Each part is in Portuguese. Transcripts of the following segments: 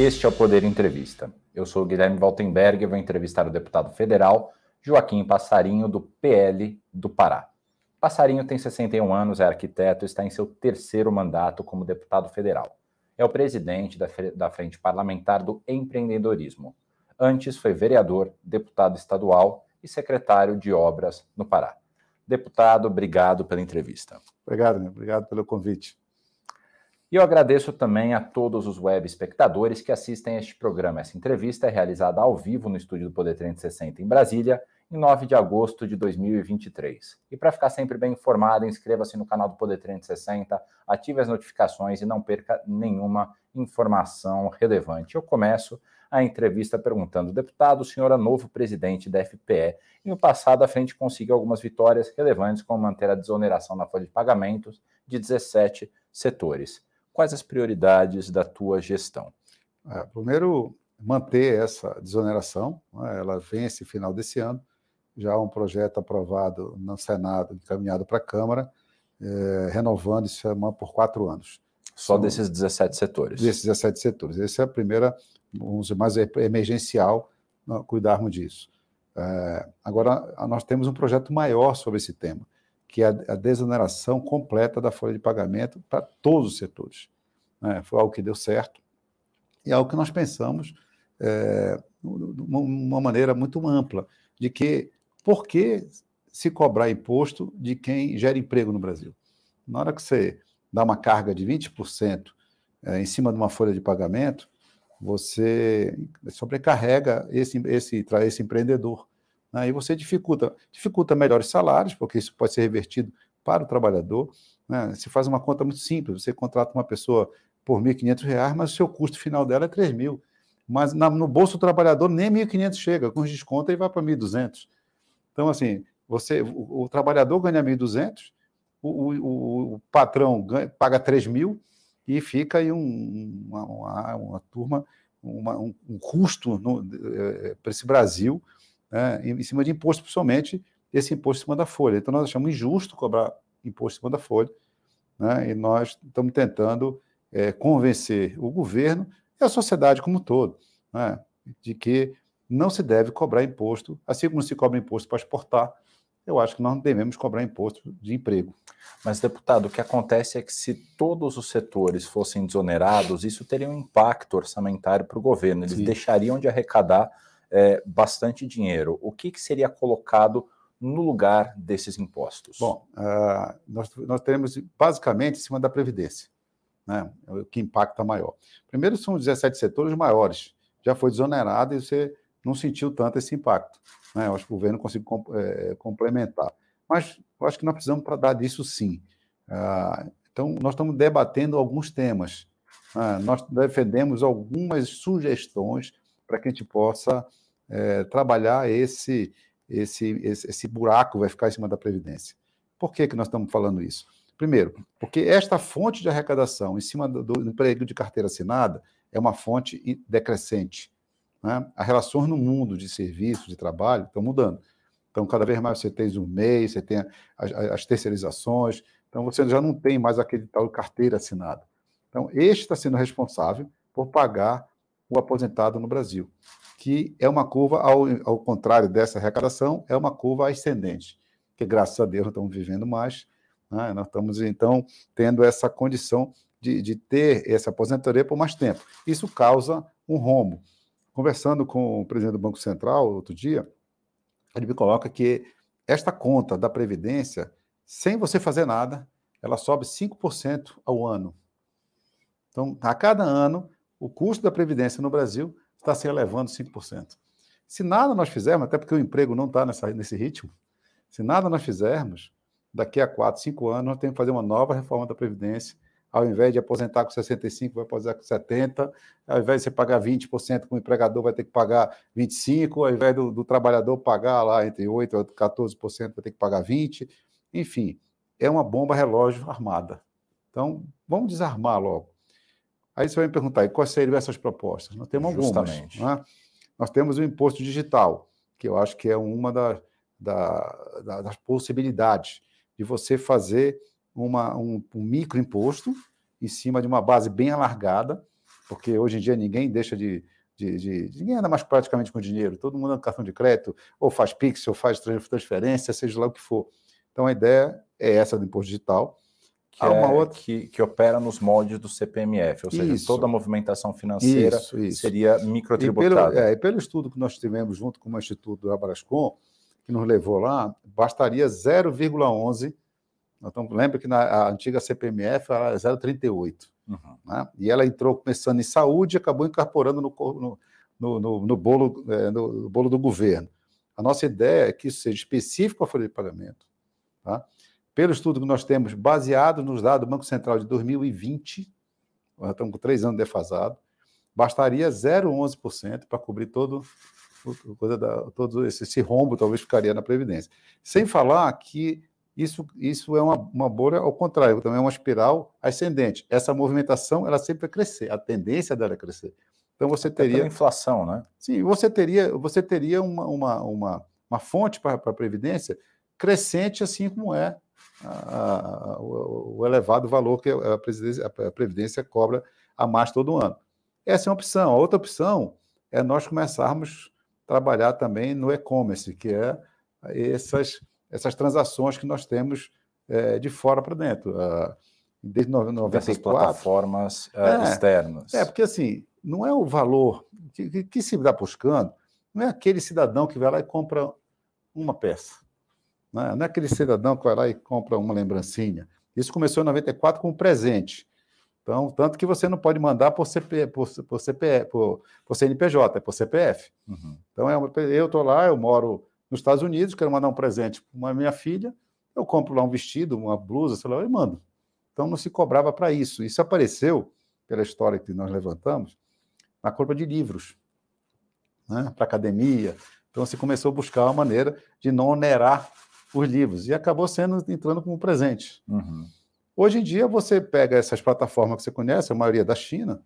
Este é o Poder Entrevista. Eu sou o Guilherme Waltenberg e vou entrevistar o deputado federal Joaquim Passarinho, do PL do Pará. Passarinho tem 61 anos, é arquiteto e está em seu terceiro mandato como deputado federal. É o presidente da Frente Parlamentar do Empreendedorismo. Antes foi vereador, deputado estadual e secretário de Obras no Pará. Deputado, obrigado pela entrevista. Obrigado, obrigado pelo convite. E eu agradeço também a todos os web espectadores que assistem este programa. Essa entrevista é realizada ao vivo no estúdio do Poder 360 em Brasília, em 9 de agosto de 2023. E para ficar sempre bem informado, inscreva-se no canal do Poder 360, ative as notificações e não perca nenhuma informação relevante. Eu começo a entrevista perguntando: deputado, o senhor é novo presidente da FPE e no passado a frente conseguiu algumas vitórias relevantes, como manter a desoneração na folha de pagamentos de 17 setores. Quais as prioridades da tua gestão? É, primeiro, manter essa desoneração. Né? Ela esse final desse ano. Já há um projeto aprovado no Senado, encaminhado para a Câmara, é, renovando isso por quatro anos. Só São, desses 17 setores? Desses 17 setores. Essa é a primeira, vamos dizer, mais emergencial, cuidarmos disso. É, agora, nós temos um projeto maior sobre esse tema, que é a desoneração completa da folha de pagamento para todos os setores. É, foi algo que deu certo e é algo que nós pensamos é, de uma maneira muito ampla, de que por que se cobrar imposto de quem gera emprego no Brasil? Na hora que você dá uma carga de 20% é, em cima de uma folha de pagamento, você sobrecarrega esse, esse, esse empreendedor. Né? E você dificulta, dificulta melhores salários, porque isso pode ser revertido para o trabalhador. Né? Se faz uma conta muito simples, você contrata uma pessoa por R$ 1.500, mas o seu custo final dela é R$ 3.000. Mas na, no bolso do trabalhador nem R$ 1.500 chega, com os descontos ele vai para R$ 1.200. Então, assim, você, o, o trabalhador ganha R$ 1.200, o, o, o, patrão ganha, paga R$ mil e fica aí um, uma, uma, uma, turma, uma, um, um, custo é, para esse Brasil né, em cima de imposto, principalmente esse imposto em cima da folha. Então, nós achamos injusto cobrar imposto em cima da folha, né, e nós estamos tentando é, convencer o governo e a sociedade como um todo né, de que não se deve cobrar imposto, assim como se cobra imposto para exportar, eu acho que nós não devemos cobrar imposto de emprego. Mas, deputado, o que acontece é que se todos os setores fossem desonerados, isso teria um impacto orçamentário para o governo. Eles Sim. deixariam de arrecadar é, bastante dinheiro. O que, que, seria colocado no lugar desses impostos? Bom, uh, nós, nós teremos basicamente em cima da Previdência, né, o que impacta maior. Primeiro, são os 17 setores maiores, já foi desonerado e você não sentiu tanto esse impacto. Né? Eu acho que o governo conseguiu é, complementar. Mas eu acho que nós precisamos para dar disso sim. Uh, então, nós estamos debatendo alguns temas. Uh, nós defendemos algumas sugestões para que a gente possa é, trabalhar esse, esse, esse, esse buraco vai ficar em cima da Previdência. Por que, que nós estamos falando isso? Primeiro, porque esta fonte de arrecadação em cima do, do emprego de carteira assinada é uma fonte decrescente. Né? As relações no mundo de serviço, de trabalho, estão mudando. Então, cada vez mais você tem o MEI, você tem as, as terceirizações, então você já não tem mais aquele tal carteira assinada. Então, este está sendo responsável por pagar o aposentado no Brasil, que é uma curva, ao, ao contrário dessa arrecadação, é uma curva ascendente, que graças a Deus estamos vivendo mais, né? nós estamos então tendo essa condição de, de ter essa aposentadoria por mais tempo. Isso causa um rombo. Conversando com o presidente do Banco Central outro dia, ele me coloca que esta conta da Previdência, sem você fazer nada, ela sobe 5% ao ano. Então, a cada ano, o custo da Previdência no Brasil está se elevando 5%. Se nada nós fizermos, até porque o emprego não está nesse ritmo, se nada nós fizermos, daqui a 4, 5 anos, nós temos que fazer uma nova reforma da Previdência. Ao invés de aposentar com 65, vai aposentar com 70. Ao invés de você pagar 20% com o empregador, vai ter que pagar 25%. Ao invés do, do trabalhador pagar lá entre 8% e 14%, vai ter que pagar 20%. Enfim, é uma bomba relógio armada. Então, vamos desarmar logo. Aí você vai me perguntar, e quais seriam essas propostas? Nós temos algumas. Né? Nós temos o imposto digital, que eu acho que é uma da, da, das possibilidades de você fazer uma, um, um microimposto em cima de uma base bem alargada, porque hoje em dia ninguém deixa de, de, de, ninguém anda mais praticamente com dinheiro, todo mundo anda com cartão de crédito, ou faz Pix, ou faz transferência, seja lá o que for. Então a ideia é essa do imposto digital. Que, é, outra... que, que opera nos moldes do CPMF, ou seja, isso. toda a movimentação financeira isso, isso. seria microtributada. E pelo, é, e pelo estudo que nós tivemos junto com o Instituto do Abrascom, que nos levou lá, bastaria 0,11. Então, lembra que na a antiga CPMF era 0,38. Uhum. Né? E ela entrou começando em saúde e acabou incorporando no, no, no, no bolo, é, no, bolo do governo. A nossa ideia é que isso seja específico à folha de pagamento. Tá? Pelo estudo que nós temos, baseado nos dados do Banco Central de 2020, nós estamos com três anos defasado, bastaria 0,11% para cobrir todo, coisa da, todo esse, esse rombo, talvez ficaria na Previdência. Sem falar que isso, isso é uma, uma bolha ao contrário, também é uma espiral ascendente. Essa movimentação, ela sempre vai crescer, a tendência dela é crescer. Então você teria. inflação, né? Sim, você teria, você teria uma, uma, uma, uma fonte para a Previdência crescente, assim como é a, a, o, o, elevado valor que a, a Previdência cobra a mais todo ano. Essa é uma opção. A outra opção é nós começarmos a trabalhar também no e-commerce, que é essas essas transações que nós temos é, de fora para dentro. Desde 94. Essas plataformas uh, é, externas. É, porque assim, não é o valor que, que, que, se está buscando, não é aquele cidadão que vai lá e compra uma peça. Não é, não é aquele cidadão que vai lá e compra uma lembrancinha. Isso começou em 94 com um presente. Então, tanto que você não pode mandar por, CP, por, por, CP, por, por CNPJ, é por CPF. Uhum. Então, é, eu estou lá, eu moro nos Estados Unidos, quero mandar um presente para uma minha filha, eu compro lá um vestido, uma blusa, sei lá, e mando. Então não se cobrava para isso. Isso apareceu, pela história que nós levantamos, na compra de livros, né, para academia. Então se começou a buscar uma maneira de não onerar os livros e acabou sendo entrando como presente. Uhum. Hoje em dia você pega essas plataformas que você conhece, a maioria da China,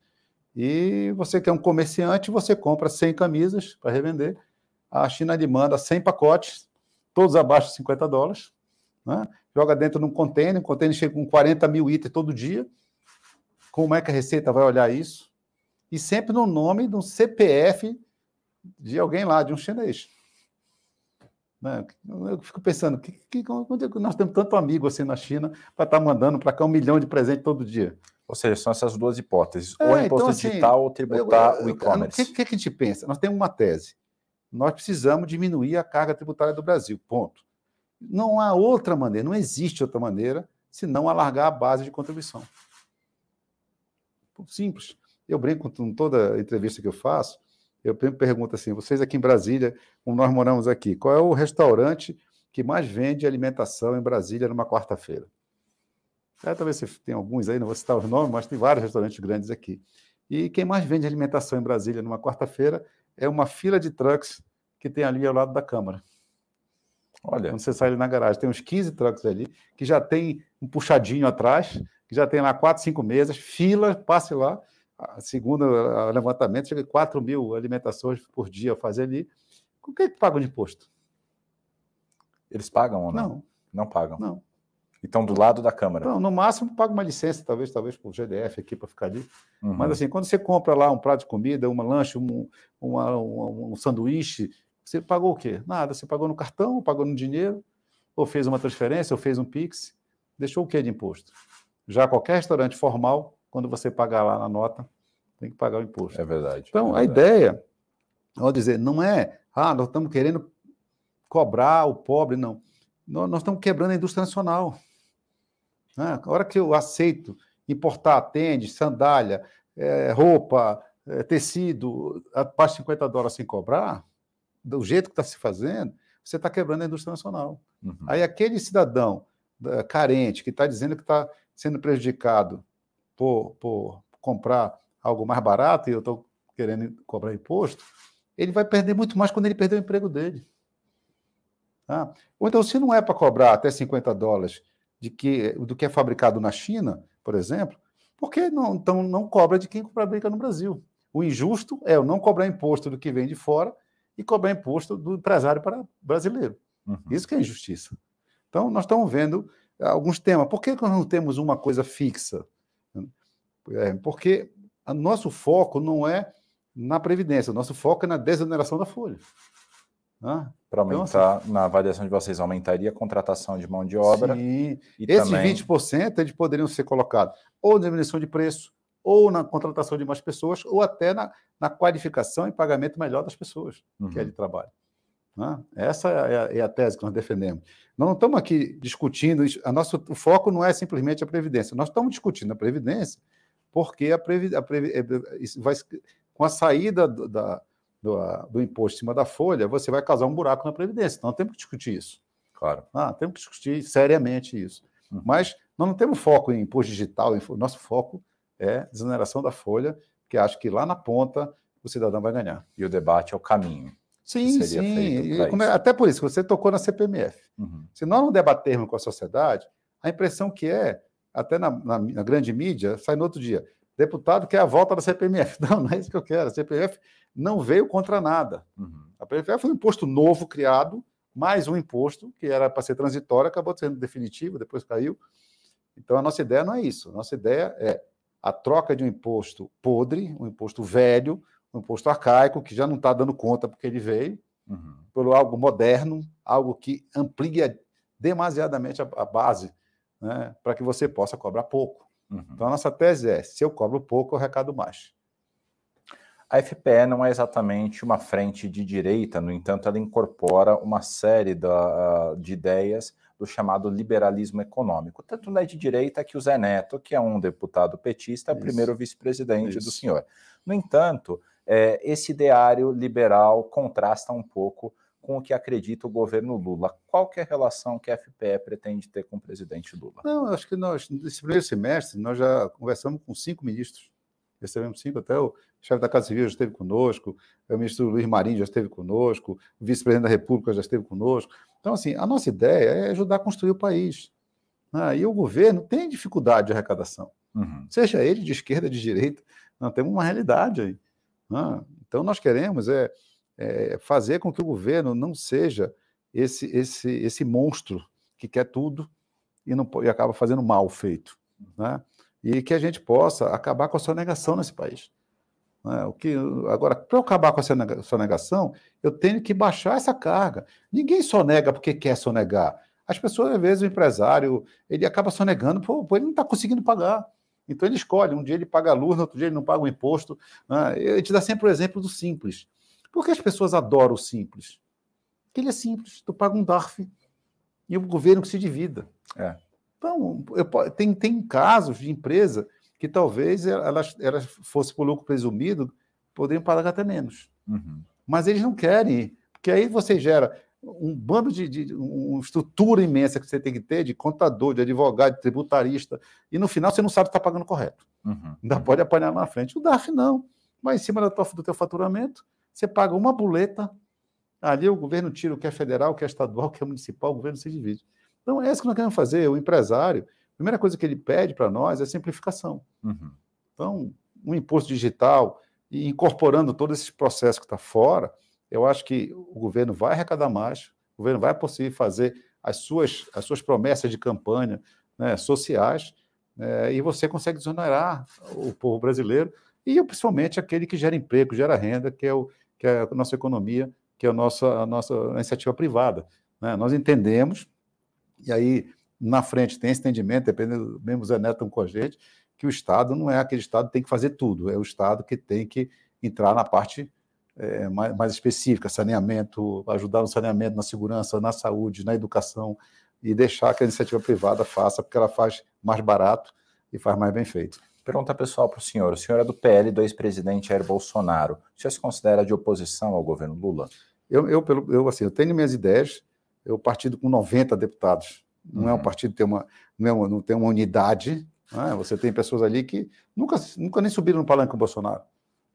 e você que é um comerciante, você compra 100 camisas para revender a China lhe manda 100 pacotes, todos abaixo de 50 dólares, né? joga dentro de um container, o container chega com 40 mil itens todo dia. Como é que a Receita vai olhar isso? E sempre no nome de um CPF de alguém lá, de um chinês. Né? Eu fico pensando, que, que, é nós temos tanto amigo assim na China para estar tá mandando para cá um milhão de presentes todo dia? Ou seja, são essas duas hipóteses, é, ou imposto então, assim, digital ou tributar eu, eu, o e-commerce. O que, que, a gente pensa? Nós temos uma tese nós precisamos diminuir a carga tributária do Brasil. Ponto. Não há outra maneira, não existe outra maneira senão alargar a base de contribuição. Simples. Eu brinco com toda entrevista que eu faço, eu pergunto assim: vocês aqui em Brasília, como nós moramos aqui, qual é o restaurante que mais vende alimentação em Brasília numa quarta-feira? É, talvez você tenha alguns aí, não vou citar os nomes, mas tem vários restaurantes grandes aqui. E quem mais vende alimentação em Brasília numa quarta-feira é uma fila de trucks que tem ali ao lado da Câmara. Olha. Quando você sai ali na garagem, tem uns 15 trucks ali, que já tem um puxadinho atrás, que já tem lá quatro, cinco mesas, fila, passe lá. Segundo o levantamento, chega a 4 mil alimentações por dia a fazer ali. Com que, que pagam de imposto? Eles pagam ou não? Não. Não pagam? Não. Então, do lado da Câmara. Não, no máximo paga uma licença, talvez, talvez por GDF aqui para ficar ali. Uhum. Mas assim, quando você compra lá um prato de comida, uma lanche, um, uma, um, um sanduíche, você pagou o quê? Nada. Você pagou no cartão, ou pagou no dinheiro, ou fez uma transferência, ou fez um Pix. Deixou o quê de imposto? Já qualquer restaurante formal, quando você pagar lá na nota, tem que pagar o imposto. É verdade. Então, é a ideia, vou dizer, não é, ah, nós estamos querendo cobrar o pobre, não. Nós, nós estamos quebrando a indústria nacional. Né? A hora que eu aceito importar tênis, sandália, é, roupa, é, tecido, a parte de 50 dólares sem cobrar, do jeito que está se fazendo, você está quebrando a indústria nacional. Uhum. Aí aquele cidadão carente que está dizendo que está sendo prejudicado por, por comprar algo mais barato e eu estou querendo cobrar imposto, ele vai perder muito mais quando ele perder o emprego dele. Tá? Ou então, se não é para cobrar até 50 dólares de que, do que é fabricado na China, por exemplo, por que não, então não cobra de quem fabrica no Brasil? O injusto é o não cobrar imposto do que vem de fora e cobrar imposto do empresário para brasileiro. Uhum. Isso que é injustiça. Então, nós estamos vendo alguns temas. Por que nós não temos uma coisa fixa? É, porque o nosso foco não é na Previdência, o nosso foco é na desoneração da folha. Né? Para aumentar, então, na avaliação de vocês, aumentaria a contratação de mão de obra. Sim. E Esses também... 20% eles poderiam ser colocados ou na diminuição de preço, ou na contratação de mais pessoas, ou até na, na qualificação e pagamento melhor das pessoas uhum. que é de trabalho. Né? Essa é a, é a, tese que nós defendemos. Nós não estamos aqui discutindo, a nosso, o foco não é simplesmente a Previdência, nós estamos discutindo a Previdência porque a, previ, a previ, é, vai, com a saída do, da, do, do, imposto em cima da folha, você vai causar um buraco na Previdência. Então, temos que discutir isso. Claro. Ah, temos que discutir seriamente isso. Uhum. Mas nós não temos foco em imposto digital, nosso foco é desoneração da folha, que acho que lá na ponta o cidadão vai ganhar. E o debate é o caminho. Sim, sim. É, até por isso, você tocou na CPMF. Uhum. Se nós não debatermos com a sociedade, a impressão que é, até na, na, na, grande mídia, sai no outro dia. Deputado quer a volta da CPMF. Não, não é isso que eu quero. A CPMF não veio contra nada. Uhum. A CPMF foi um imposto novo criado, mais um imposto que era para ser transitório, acabou sendo definitivo, depois caiu. Então a nossa ideia não é isso. A nossa ideia é a troca de um imposto podre, um imposto velho, um imposto arcaico, que já não está dando conta porque ele veio, uhum. por algo moderno, algo que amplia demasiadamente a, a base, né, para que você possa cobrar pouco. Uhum. Então, a nossa tese é: se eu cobro pouco, eu arrecado mais. A FPE não é exatamente uma frente de direita, no entanto, ela incorpora uma série da, de ideias do chamado liberalismo econômico. Tanto não é de direita que o Zé Neto, que é um deputado petista, é o primeiro vice-presidente do senhor. No entanto, é, esse ideário liberal contrasta um pouco com o que acredita o governo Lula. Qual que é a relação que a FPE pretende ter com o presidente Lula? Não, acho que nós, nesse primeiro semestre, nós já conversamos com cinco ministros. Recebemos cinco, até o chefe da Casa Civil já esteve conosco, o ministro Luiz Marinho já esteve conosco, o vice-presidente da República já esteve conosco. Então, assim, a nossa ideia é ajudar a construir o país. Né? E o governo tem dificuldade de arrecadação. Uhum. Seja ele de esquerda, de direita, nós temos uma realidade aí. Ah, então, nós queremos é, é, fazer com que o governo não seja esse, esse, esse monstro que quer tudo e, não, e acaba fazendo mal feito. Né? E que a gente possa acabar com a sonegação nesse país. Né? O que, agora, para eu acabar com a sonegação, eu tenho que baixar essa carga. Ninguém sonega porque quer sonegar. As pessoas, às vezes, o empresário, ele acaba sonegando, pô, ele não está conseguindo pagar. Então ele escolhe, um dia ele paga a luz, no outro dia ele não paga o imposto. Né? Eu te dá sempre o exemplo do simples. Por que as pessoas adoram o simples? Porque ele é simples, tu paga um DARF e o governo que se divida. É. Então, eu, tem, tem casos de empresa que talvez elas, elas fossem por lucro presumido, poderiam pagar até menos. Uhum. Mas eles não querem, porque aí você gera um bando de, de, uma estrutura imensa que você tem que ter de contador, de advogado, de tributarista, e no final você não sabe se está pagando correto. Uhum. Ainda pode apanhar na frente. O DAF não. Mas em cima do teu faturamento, você paga uma boleta, ali o governo tira o que é federal, o que é estadual, o que é municipal, o governo se divide. Então é isso que nós queremos fazer. O empresário, a primeira coisa que ele pede para nós é simplificação. Uhum. Então, um imposto digital, e incorporando todo esse processo que está fora, eu acho que o governo vai arrecadar mais, o governo vai conseguir fazer as suas, as suas promessas de campanha né, sociais, né, e você consegue desonerar o povo brasileiro, e principalmente aquele que gera emprego, gera renda, que é, o, que é a nossa economia, que é a nossa, a nossa iniciativa privada. Né? Nós entendemos, e aí na frente tem esse entendimento, dependendo, mesmo Zé Neto com a gente, que o Estado não é aquele Estado que tem que fazer tudo, é o Estado que tem que entrar na parte é, mais, mais específica, saneamento, ajudar no saneamento, na segurança, na saúde, na educação, e deixar que a iniciativa privada faça, porque ela faz mais barato e faz mais bem feito. Pergunta pessoal para o senhor. O senhor é do PL do ex-presidente Jair Bolsonaro. O senhor se considera de oposição ao governo Lula? Eu, eu, pelo, eu, assim, eu tenho minhas ideias. Eu partido com 90 deputados. Não uhum. é um uhum. partido que tem uma, não, é uma, não tem uma unidade. Né? Você tem pessoas ali que nunca, nunca nem subiram no palanque com o Bolsonaro.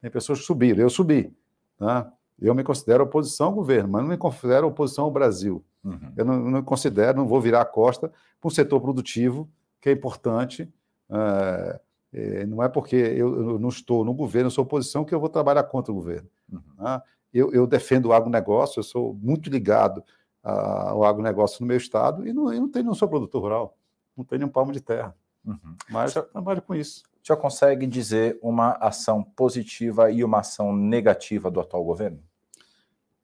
Tem pessoas que subiram. Eu subi. Né? Eu me considero oposição ao governo, mas não me considero oposição ao Brasil. Uhum. Eu não, não considero, não vou virar a costa para um setor produtivo, que é importante. É, é, não é porque eu, eu, não estou no governo, eu sou oposição, que eu vou trabalhar contra o governo. Uhum. Né? Eu, eu, defendo o agronegócio, eu sou muito ligado ao agronegócio no meu estado e não, eu não, tenho, não sou produtor rural, não tenho nenhum palmo de terra. Uhum. Mas eu trabalho com isso senhor consegue dizer uma ação positiva e uma ação negativa do atual governo?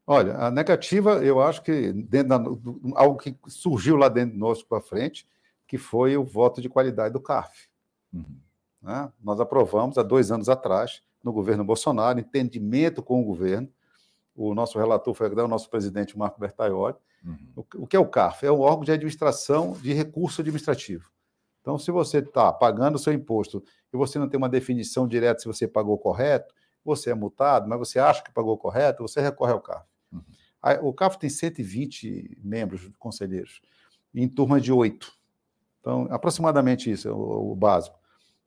Olha, a negativa, eu acho que dentro da, algo que surgiu lá dentro de nós para frente, que foi o voto de qualidade do CARF. Uhum. Né? Nós aprovamos há dois anos atrás, no governo Bolsonaro, entendimento com o governo. O nosso relator foi o nosso presidente Marco Bertaioli. Uhum. O, que é o CARF? É um órgão de administração de recurso administrativo. Então, se você está pagando o seu imposto e você não tem uma definição direta se você pagou correto, você é multado, mas você acha que pagou correto, você recorre ao CARF. Uhum. O CAF tem 120 membros conselheiros, em turma de oito. Então, aproximadamente isso é o, o, básico.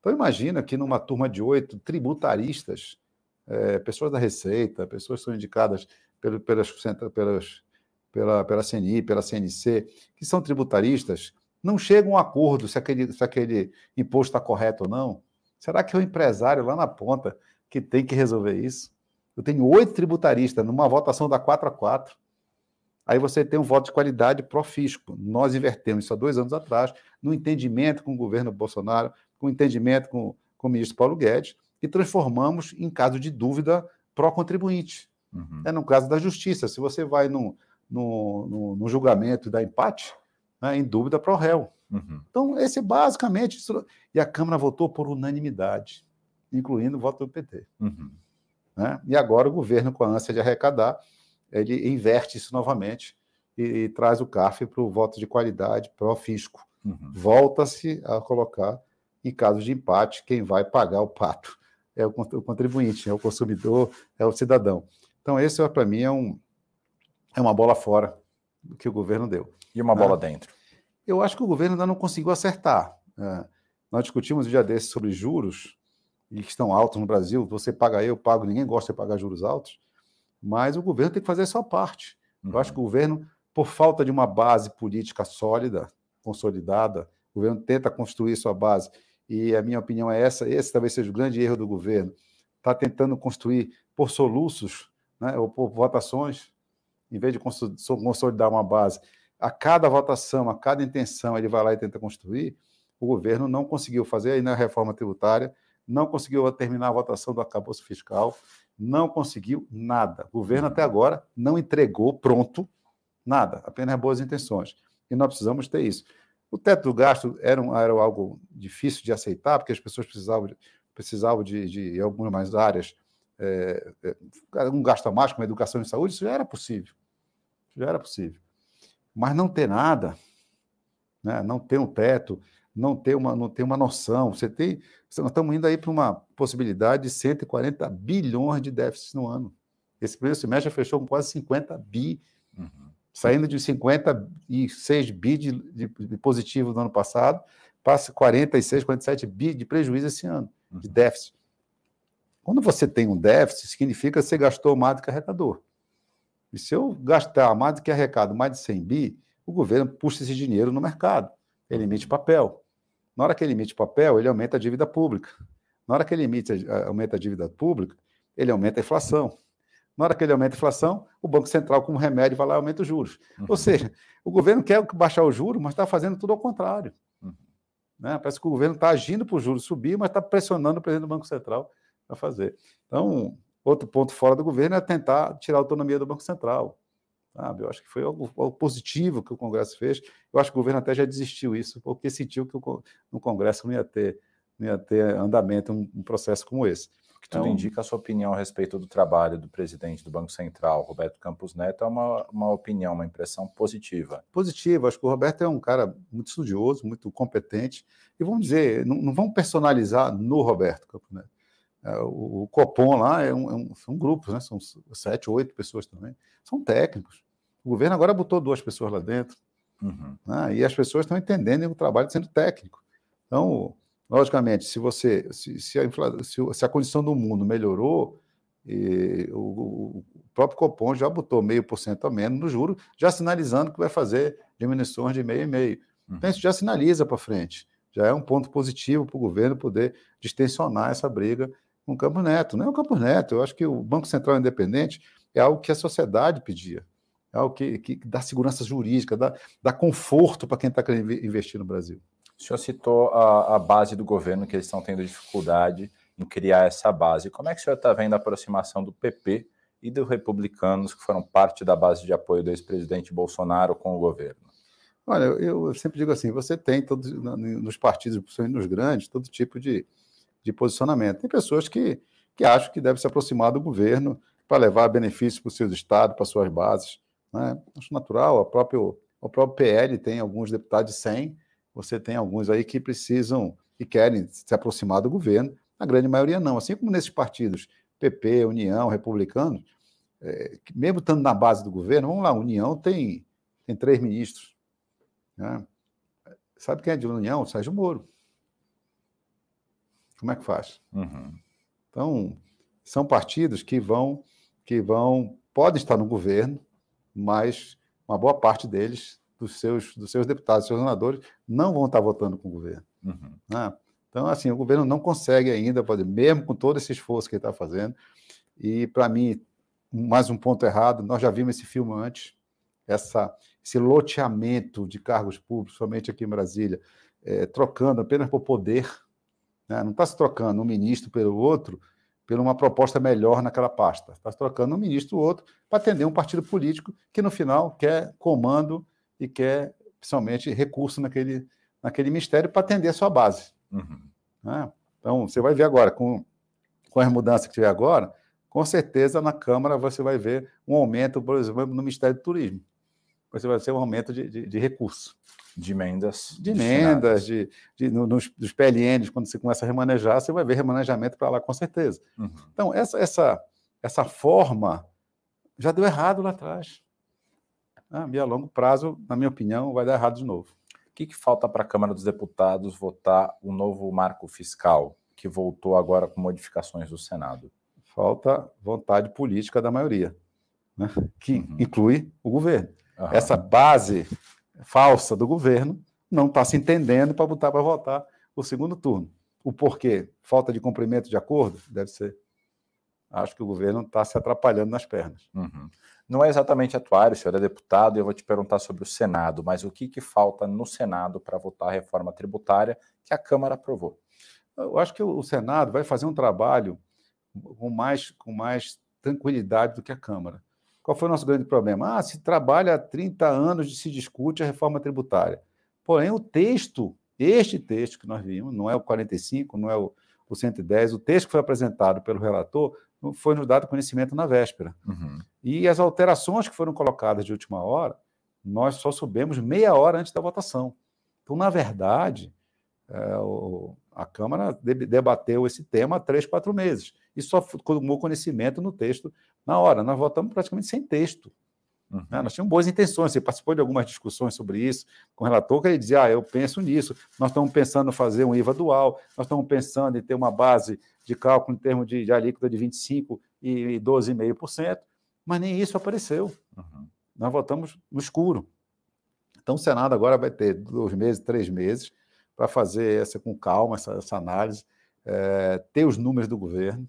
Então, imagina que numa turma de oito, tributaristas, é, pessoas da Receita, pessoas que são indicadas pelo, pelas, pelas, pela, pela CNI, pela CNC, que são tributaristas, não chegam a um acordo se aquele, se aquele imposto está correto ou não. Será que é o empresário lá na ponta que tem que resolver isso? Eu tenho oito tributaristas numa votação da 4 a 4. Aí você tem um voto de qualidade pró-fisco. Nós invertemos isso há dois anos atrás, no entendimento com o governo Bolsonaro, com entendimento com, com o ministro Paulo Guedes, e transformamos em caso de dúvida pró-contribuinte. Uhum. É no caso da justiça. Se você vai no, no, no, no julgamento da empate, né, em dúvida o réu. Uhum. Então, esse basicamente. Isso, e a Câmara votou por unanimidade, incluindo o voto do PT. Uhum. Né? E agora o governo, com a ânsia de arrecadar, ele inverte isso novamente e, e traz o CAF para o voto de qualidade pró-fisco. Uhum. Volta-se a colocar, em caso de empate, quem vai pagar o pato é o, contribuinte, é o consumidor, é o cidadão. Então, esse, para mim, é, um, é uma bola fora que o governo deu. E uma bola né? dentro? Eu acho que o governo ainda não conseguiu acertar. É, nós discutimos um dia desses sobre juros, e que estão altos no Brasil, você paga eu, pago, ninguém gosta de pagar juros altos, mas o governo tem que fazer a sua parte. Uhum. Eu acho que o governo, por falta de uma base política sólida, consolidada, o governo tenta construir sua base, e a minha opinião é essa, esse talvez seja o grande erro do governo, está tentando construir por soluços, né, ou por votações, em vez de consolidar uma base. A cada votação, a cada intenção, ele vai lá e tenta construir, o governo não conseguiu fazer aí na reforma tributária, não conseguiu terminar a votação do acabouço fiscal, não conseguiu nada. O governo até agora não entregou pronto nada, apenas boas intenções. E nós precisamos ter isso. O teto do gasto era, um, era algo difícil de aceitar, porque as pessoas precisavam precisavam de, de algumas áreas, é, um gasto a mais, como educação e saúde, isso já era possível. Já era possível. Mas não ter nada, né, não ter um teto, não ter uma, não ter uma noção. Você tem. Nós estamos indo aí para uma possibilidade de 140 bilhões de déficits no ano. Esse primeiro semestre fechou com quase 50 bi, uhum. Saindo de 56 bi de, de, de, positivo no ano passado, passa 46, 47 bi de prejuízo esse ano, uhum. de déficit. Quando você tem um déficit, significa que você gastou mais do que arrecadou. E se eu gastar mais do que arrecado, mais de 100 bi, o governo puxa esse dinheiro no mercado. Ele emite papel. Na hora que ele emite papel, ele aumenta a dívida pública. Na hora que ele emite, aumenta a dívida pública, ele aumenta a inflação. Na hora que ele aumenta a inflação, o Banco Central, como remédio, vai lá e aumenta os juros. Uhum. Ou seja, o governo quer baixar o juro, mas está fazendo tudo ao contrário. Uhum. Né? Parece que o governo está agindo para os juros subir, mas está pressionando o presidente do Banco Central para fazer. Então, outro ponto fora do governo é tentar tirar a autonomia do Banco Central. Sabe? Eu acho que foi algo, algo, positivo que o Congresso fez. Eu acho que o governo até já desistiu isso, porque sentiu que o, no Congresso não ia ter, não ia ter andamento um, um processo como esse. O que tudo então, indica a sua opinião a respeito do trabalho do presidente do Banco Central, Roberto Campos Neto, é uma, uma opinião, uma impressão positiva. Positiva. Acho que o Roberto é um cara muito estudioso, muito competente. E vamos dizer, não, não vamos personalizar no Roberto Campos Neto. É, o, o Copom lá é um, é um, são grupos, né? são sete, oito pessoas também. São técnicos. O governo agora botou duas pessoas lá dentro. Uhum. Né? E as pessoas estão entendendo o trabalho sendo técnico. Então, logicamente, se você se, se, a, se, se a condição do mundo melhorou, e o, o, próprio Copom já botou meio por cento a menos no juro, já sinalizando que vai fazer diminuições de meio e meio. Uhum. Então, isso já sinaliza para frente. Já é um ponto positivo para o governo poder distensionar essa briga com o Campos Neto. Não é o Campos Neto, eu acho que o Banco Central Independente é algo que a sociedade pedia é algo que, que dá segurança jurídica, dá, dá conforto para quem está querendo investir no Brasil. O senhor citou a, a base do governo, que eles estão tendo dificuldade em criar essa base. Como é que o senhor está vendo a aproximação do PP e dos republicanos, que foram parte da base de apoio do ex-presidente Bolsonaro com o governo? Olha, eu sempre digo assim: você tem todos, nos partidos, principalmente nos grandes, todo tipo de, de posicionamento. Tem pessoas que, que acham que deve se aproximar do governo para levar benefícios para os seus estados, para suas bases. Né? Acho natural, a próprio, o próprio PL tem alguns deputados de 100, você tem alguns aí que precisam e querem se aproximar do governo, a grande maioria não. Assim como nesses partidos, PP, União, Republicanos, é, mesmo estando na base do governo, vamos lá, União tem, tem três ministros. Né? Sabe quem é de União? Sérgio Moro. Como é que faz? Uhum. Então, são partidos que vão, que vão, podem estar no governo, mas uma boa parte deles, dos seus, dos seus deputados, seus senadores, não vão estar votando com o governo. Uhum. Né? Então, assim, o governo não consegue ainda fazer, mesmo com todo esse esforço que ele está fazendo. E, para mim, mais um ponto errado, nós já vimos esse filme antes, essa, esse loteamento de cargos públicos, somente aqui em Brasília, é, trocando apenas por poder. Né? Não está se trocando um ministro pelo outro, por uma proposta melhor naquela pasta. Está se trocando um ministro ou outro para atender um partido político que, no final, quer comando e quer, principalmente, recurso naquele, naquele ministério para atender a sua base. Uhum. Né? Então, você vai ver agora, com, com as mudanças que tiver agora, com certeza na Câmara você vai ver um aumento, por exemplo, no Ministério do Turismo. Você vai ter um aumento de, de, de recursos. De emendas. De emendas, de, de, no, nos, dos PLNs, quando você começa a remanejar, você vai ver remanejamento para lá, com certeza. Uhum. Então, essa, essa, essa forma já deu errado lá atrás. Ah, a longo prazo, na minha opinião, vai dar errado de novo que, que falta para a Câmara dos Deputados votar o novo marco fiscal, que voltou agora com modificações do Senado? Falta vontade política da maioria, né? que uhum. inclui o governo. Uhum. Essa base falsa do governo não está se entendendo para botar para votar o segundo turno. O porquê? Falta de cumprimento de acordo? Deve ser. Acho que o governo está se atrapalhando nas pernas. Uhum não é exatamente atuário, o senhor é deputado, e eu vou te perguntar sobre o Senado, mas o que, que falta no Senado para votar a reforma tributária que a Câmara aprovou? Eu acho que o Senado vai fazer um trabalho com mais, com mais tranquilidade do que a Câmara. Qual foi o nosso grande problema? Ah, se trabalha há 30 anos e se discute a reforma tributária. Porém, o texto, este texto que nós vimos, não é o 45, não é o, o 110, o texto que foi apresentado pelo relator, foi nos dado conhecimento na véspera. Uhum. E as alterações que foram colocadas de última hora, nós só soubemos meia hora antes da votação. Então, na verdade, é, o, a Câmara debateu esse tema há três, quatro meses e só tomou conhecimento no texto na hora. Nós votamos praticamente sem texto. Uhum. Né? Nós tínhamos boas intenções, você participou de algumas discussões sobre isso com o relator, que ele dizia, ah, eu penso nisso, nós estamos pensando em fazer um IVA dual, nós estamos pensando em ter uma base de cálculo em termos de, de alíquota de 25% e 12,5%, mas nem isso apareceu. Uhum. Nós votamos no escuro. Então o Senado agora vai ter dois meses, três meses, para fazer essa com calma, essa, essa análise, é, ter os números do governo,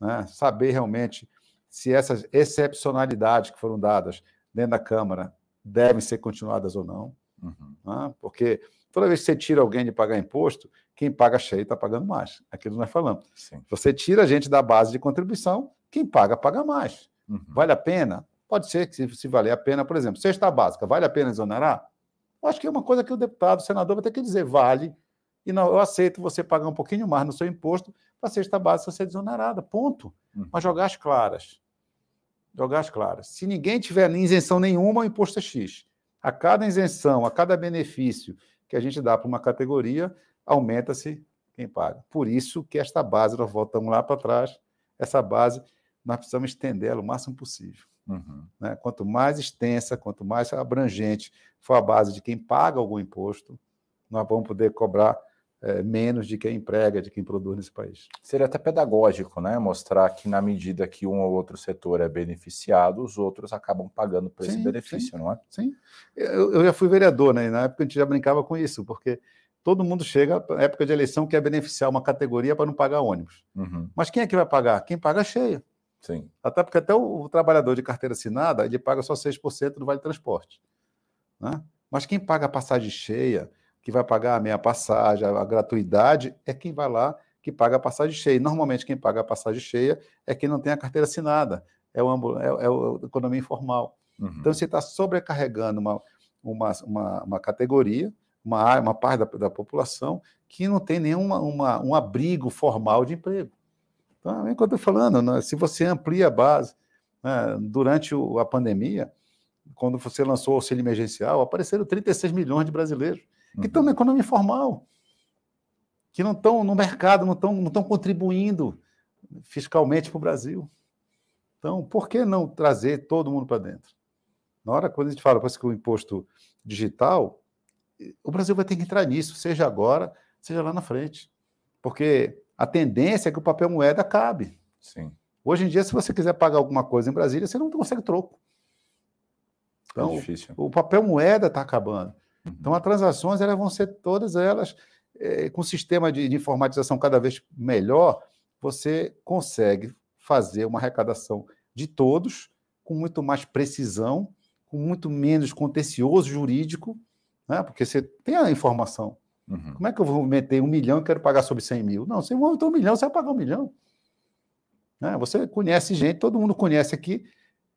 né, saber realmente se essas excepcionalidades que foram dadas dentro da Câmara devem ser continuadas ou não. Uhum. Né? Porque toda vez que você tira alguém de pagar imposto, quem paga cheio está pagando mais. Aquilo nós falamos. Sim. Você tira a gente da base de contribuição, quem paga, paga mais. Uhum. Vale a pena? Pode ser que se, se valer a pena, por exemplo, cesta básica, vale a pena exonerar? Eu acho que é uma coisa que o deputado, o senador vai ter que dizer, vale, e não, eu aceito você pagar um pouquinho mais no seu imposto para a cesta básica ser desonerada, ponto. Uhum. Mas jogar as claras jogar as claras. Se ninguém tiver isenção nenhuma, o imposto é X. A cada isenção, a cada benefício que a gente dá para uma categoria, aumenta-se quem paga. Por isso que esta base, nós voltamos lá para trás, essa base, nós precisamos estender ela o máximo possível. Uhum. Né? Quanto mais extensa, quanto mais abrangente for a base de quem paga algum imposto, nós vamos poder cobrar é, menos de quem emprega, de quem produz nesse país. Seria até pedagógico, né? Mostrar que na medida que um ou outro setor é beneficiado, os outros acabam pagando por sim, esse benefício, sim, não é? Sim. Eu, eu, já fui vereador, né? E na época a gente já brincava com isso, porque todo mundo chega na época de eleição quer beneficiar uma categoria para não pagar ônibus. Uhum. Mas quem é que vai pagar? Quem paga cheia. Sim. Até porque até o, o trabalhador de carteira assinada, ele paga só 6% do vale transporte. Né? Mas quem paga a passagem cheia, que vai pagar a meia passagem, a gratuidade, é quem vai lá que paga a passagem cheia. Normalmente, quem paga a passagem cheia é quem não tem a carteira assinada, é o, é, é o economia informal. Uhum. Então, você está sobrecarregando uma, uma, uma, uma, categoria, uma, uma parte da, da população que não tem nenhum uma, um abrigo formal de emprego. Então, é o que eu estou falando, né? se você amplia a base, né? durante o, a pandemia, quando você lançou o auxílio emergencial, apareceram 36 milhões de brasileiros que estão uhum. na economia informal que não estão no mercado, não estão, não estão contribuindo fiscalmente para o Brasil. Então, por que não trazer todo mundo para dentro? Na hora quando a gente fala que o imposto digital, o Brasil vai ter que entrar nisso, seja agora, seja lá na frente. Porque a tendência é que o papel moeda acabe. Sim. Hoje em dia, se você quiser pagar alguma coisa em Brasília, você não consegue troco. Então, é o papel moeda está acabando. Então, as transações elas vão ser todas elas é, com sistema de, de informatização cada vez melhor, você consegue fazer uma arrecadação de todos com muito mais precisão, com muito menos contencioso jurídico, né? porque você tem a informação. Uhum. Como é que eu vou meter um milhão e quero pagar sobre 100 mil? Não, você montou um milhão, você vai pagar um milhão. Né? Você conhece gente, todo mundo conhece aqui,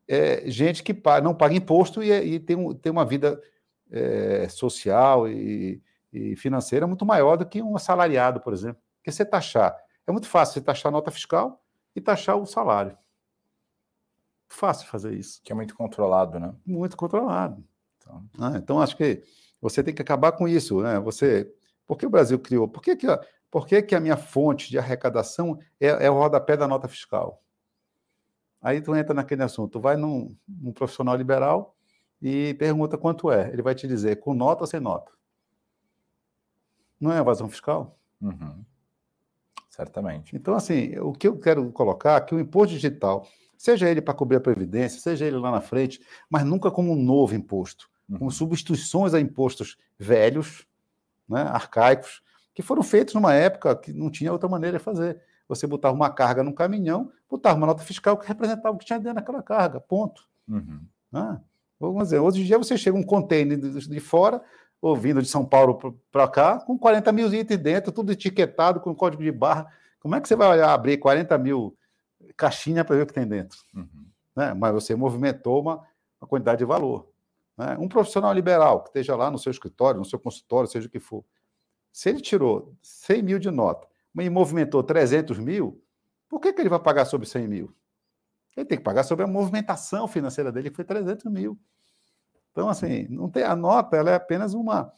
é, gente que paga, não paga imposto e, e tem, um, tem uma vida é, social e, e financeira muito maior do que um assalariado, por exemplo. Porque você taxar, é muito fácil você taxar a nota fiscal e taxar o salário. Fácil fazer isso. Que é muito controlado, né? Muito controlado. Então, ah, então acho que você tem que acabar com isso, né? Você, por que o Brasil criou? Por que, que, a, por que, que a minha fonte de arrecadação é, é o rodapé da nota fiscal? Aí tu entra naquele assunto, tu vai num, num profissional liberal e pergunta quanto é. Ele vai te dizer com nota ou sem nota. Não é evasão fiscal? Uhum. Certamente. Então, assim, o que eu quero colocar é que o imposto digital, seja ele para cobrir a Previdência, seja ele lá na frente, mas nunca como um novo imposto, uhum. com substituições a impostos velhos, né, arcaicos, que foram feitos numa época que não tinha outra maneira de fazer. Você botava uma carga num caminhão, botava uma nota fiscal que representava o que tinha dentro daquela carga, ponto. Uhum. Né? Vamos dizer, hoje em dia você chega um container de fora, ou vindo de São Paulo para cá, com 40 mil itens dentro, tudo etiquetado, com código de barra. Como é que você vai abrir 40 mil caixinhas para ver o que tem dentro? Uhum. Né? Mas você movimentou uma, uma quantidade de valor. Né? Um profissional liberal que esteja lá no seu escritório, no seu consultório, seja o que for, se ele tirou 100 mil de nota e movimentou 300 mil, por que, que ele vai pagar sobre 100 mil? Ele tem que pagar sobre a movimentação financeira dele, que foi 300 mil. Então, assim, não tem, a nota ela é apenas uma,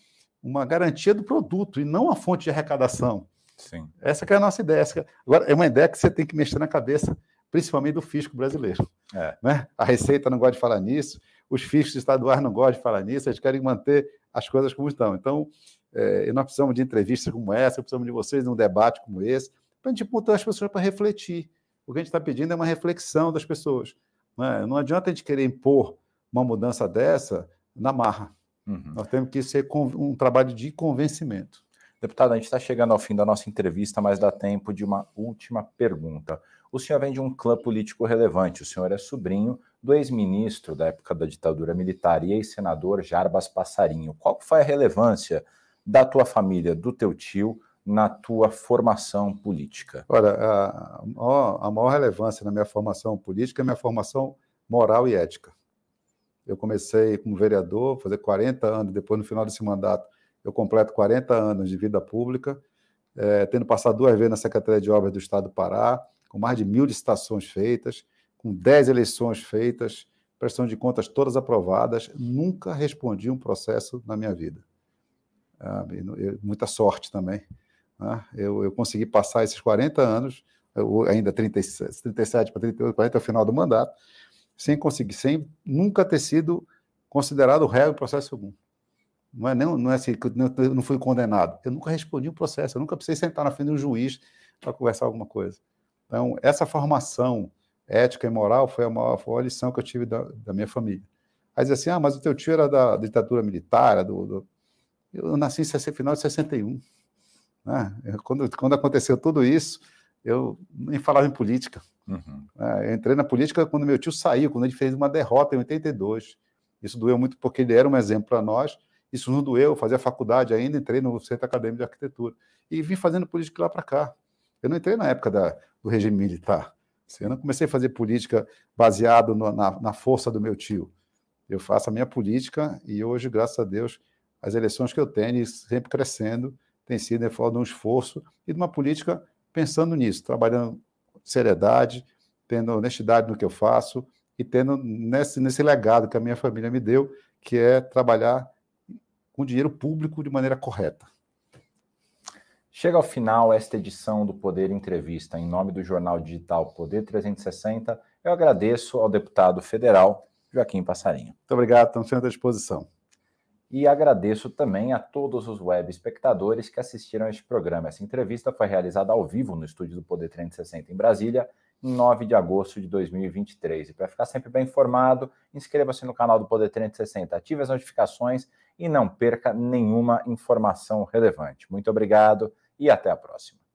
uma garantia do produto e não a fonte de arrecadação. Sim. Essa é a nossa ideia. Agora, é uma ideia que você tem que mexer na cabeça, principalmente do fisco brasileiro. É. Né? A Receita não gosta de falar nisso, os fiscos estaduais não gostam de falar nisso, eles querem manter as coisas como estão. Então, é, nós precisamos de entrevistas como essa, precisamos de vocês num debate como esse, para a gente botar as pessoas para refletir. O que a gente está pedindo é uma reflexão das pessoas. Né? Não adianta a gente querer impor uma mudança dessa na marra. Uhum. Nós temos que ser um trabalho de convencimento. Deputado, a gente está chegando ao fim da nossa entrevista, mas dá tempo de uma última pergunta. O senhor vem de um clã político relevante, o senhor é sobrinho do ex-ministro da época da ditadura militar e ex-senador Jarbas Passarinho. Qual foi a relevância da tua família, do teu tio, na tua formação política? Olha, a maior, a maior relevância na minha formação política é a minha formação moral e ética. Eu comecei como vereador, fazer 40 anos, depois, no final desse mandato, eu completo 40 anos de vida pública, é, tendo passado duas vezes na Secretaria de Obras do Estado do Pará, com mais de mil licitações feitas, com 10 eleições feitas, prestação de contas todas aprovadas, nunca respondi um processo na minha vida. Ah, eu, muita sorte também. Né? Eu, eu, consegui passar esses 40 anos, eu, ainda 37, 37 para 38, 40 ao final do mandato, sem conseguir, sem nunca ter sido considerado réu em processo algum. Não é, não, não é assim, eu não fui condenado. Eu nunca respondi um processo, eu nunca precisei sentar na frente de um juiz para conversar alguma coisa. Então, essa formação ética e moral foi a maior, foi a lição que eu tive da, da minha família. Aí assim, ah, mas o teu tio era da ditadura militar, do, do... eu nasci em final de 61. Né? Quando, quando aconteceu tudo isso, eu nem falava em política. Uhum. É, eu entrei na política quando meu tio saiu, quando ele fez uma derrota em 82. Isso doeu muito porque ele era um exemplo para nós Isso não doeu, fazia faculdade ainda, entrei no Centro Acadêmico de Arquitetura. E vim fazendo política lá para cá. Eu não entrei na época da, do regime militar. Eu não comecei a fazer política baseado no, na, na força do meu tio. Eu faço a minha política e hoje, graças a Deus, as eleições que eu tenho, sempre crescendo, tem sido em forma de um esforço e de uma política pensando nisso, trabalhando seriedade, tendo honestidade no que eu faço e tendo nesse, nesse legado que a minha família me deu, que é trabalhar com dinheiro público de maneira correta. Chega ao final esta edição do Poder Entrevista. Em nome do jornal digital Poder 360, eu agradeço ao deputado federal Joaquim Passarinho. Muito obrigado, estamos sempre à disposição. E agradeço também a todos os web espectadores que assistiram a este programa. Essa entrevista foi realizada ao vivo no estúdio do Poder 360 em Brasília, em 9 de agosto de 2023. E para ficar sempre bem informado, inscreva-se no canal do Poder 360, ative as notificações e não perca nenhuma informação relevante. Muito obrigado e até a próxima.